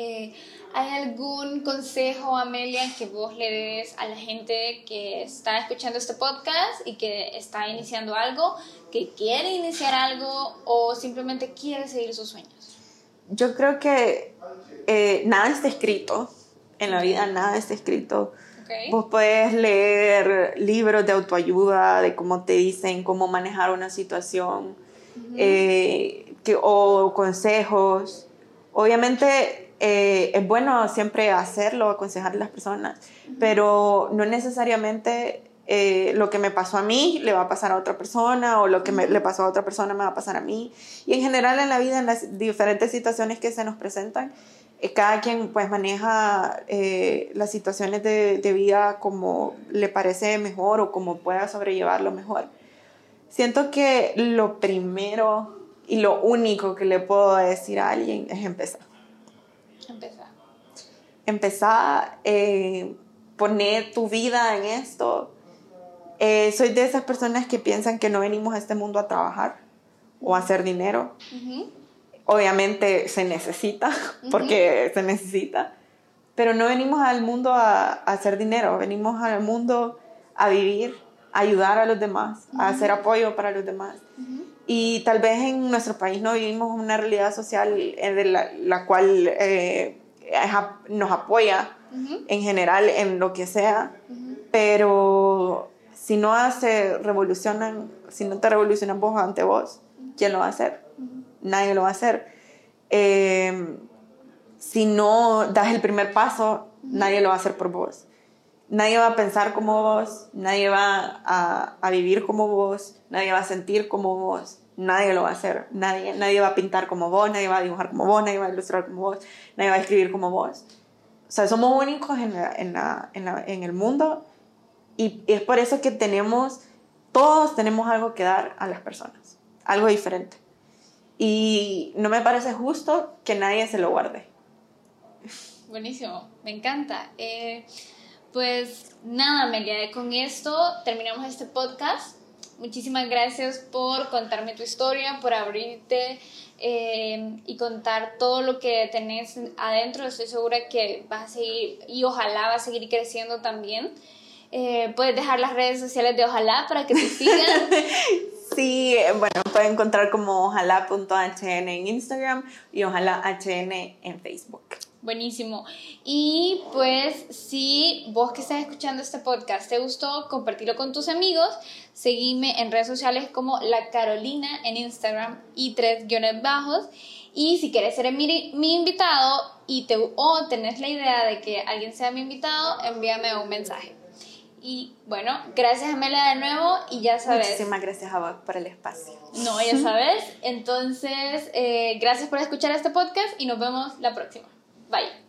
Eh, ¿Hay algún consejo, Amelia, que vos le des a la gente que está escuchando este podcast y que está iniciando algo, que quiere iniciar algo o simplemente quiere seguir sus sueños? Yo creo que eh, nada está escrito. En la vida nada está escrito. Okay. Vos puedes leer libros de autoayuda, de cómo te dicen cómo manejar una situación, uh -huh. eh, que, o consejos. Obviamente eh, es bueno siempre hacerlo, aconsejar a las personas, uh -huh. pero no necesariamente eh, lo que me pasó a mí le va a pasar a otra persona o lo que me, le pasó a otra persona me va a pasar a mí. Y en general en la vida, en las diferentes situaciones que se nos presentan, eh, cada quien pues maneja eh, las situaciones de, de, vida como le parece mejor o como pueda sobrellevarlo mejor. Siento que lo primero y lo único que le puedo decir a alguien es empezar. Empezar. Empezar poner tu vida en esto. Eh, soy de esas personas que piensan que no venimos a este mundo a trabajar o a hacer dinero. Obviamente se necesita, <laughs> porque se necesita, pero no venimos al mundo a, hacer dinero, venimos al mundo a vivir, a ayudar a los demás, a hacer apoyo para los demás. Y tal vez en nuestro país no vivimos una realidad social eh, de la, cual eh, nos apoya en general en lo que sea, pero si no hace, revolucionan, si no te revolucionan vos ante vos, ¿quién lo va a hacer? Nadie lo va a hacer. Eh, si no das el primer paso, nadie lo va a hacer por vos. Nadie va a pensar como vos, nadie va a, a, vivir como vos, nadie va a sentir como vos, nadie lo va a hacer. Nadie, nadie va a pintar como vos, nadie va a dibujar como vos, nadie va a ilustrar como vos, nadie va a escribir como vos. O sea, somos únicos en, en, la, en, la, en el mundo y es por eso que tenemos, todos tenemos algo que dar a las personas, algo diferente. Y no me parece justo que nadie se lo guarde. Buenísimo, me encanta. Eh, pues nada, Amelia, con esto terminamos este podcast. Muchísimas gracias por contarme tu historia, por abrirte eh, y contar todo lo que tenés adentro. Estoy segura que vas a seguir y ojalá va a seguir creciendo también. Eh, puedes dejar las redes sociales de Ojalá para que te sigan. <laughs> Sí, bueno, pueden encontrar como ojalá.hn en Instagram y ojalá.hn en Facebook. Buenísimo. Y pues si vos que estás escuchando este podcast te gustó, compartirlo con tus amigos. Seguime en redes sociales como La Carolina en Instagram y tres guiones bajos. Y si quieres ser mi, mi invitado y te, o tenés la idea de que alguien sea mi invitado, envíame un mensaje. Y bueno, gracias Amelia de nuevo y ya sabes. Muchísimas gracias a vos por el espacio. No, ya sabes. Entonces, eh, gracias por escuchar este podcast y nos vemos la próxima. Bye.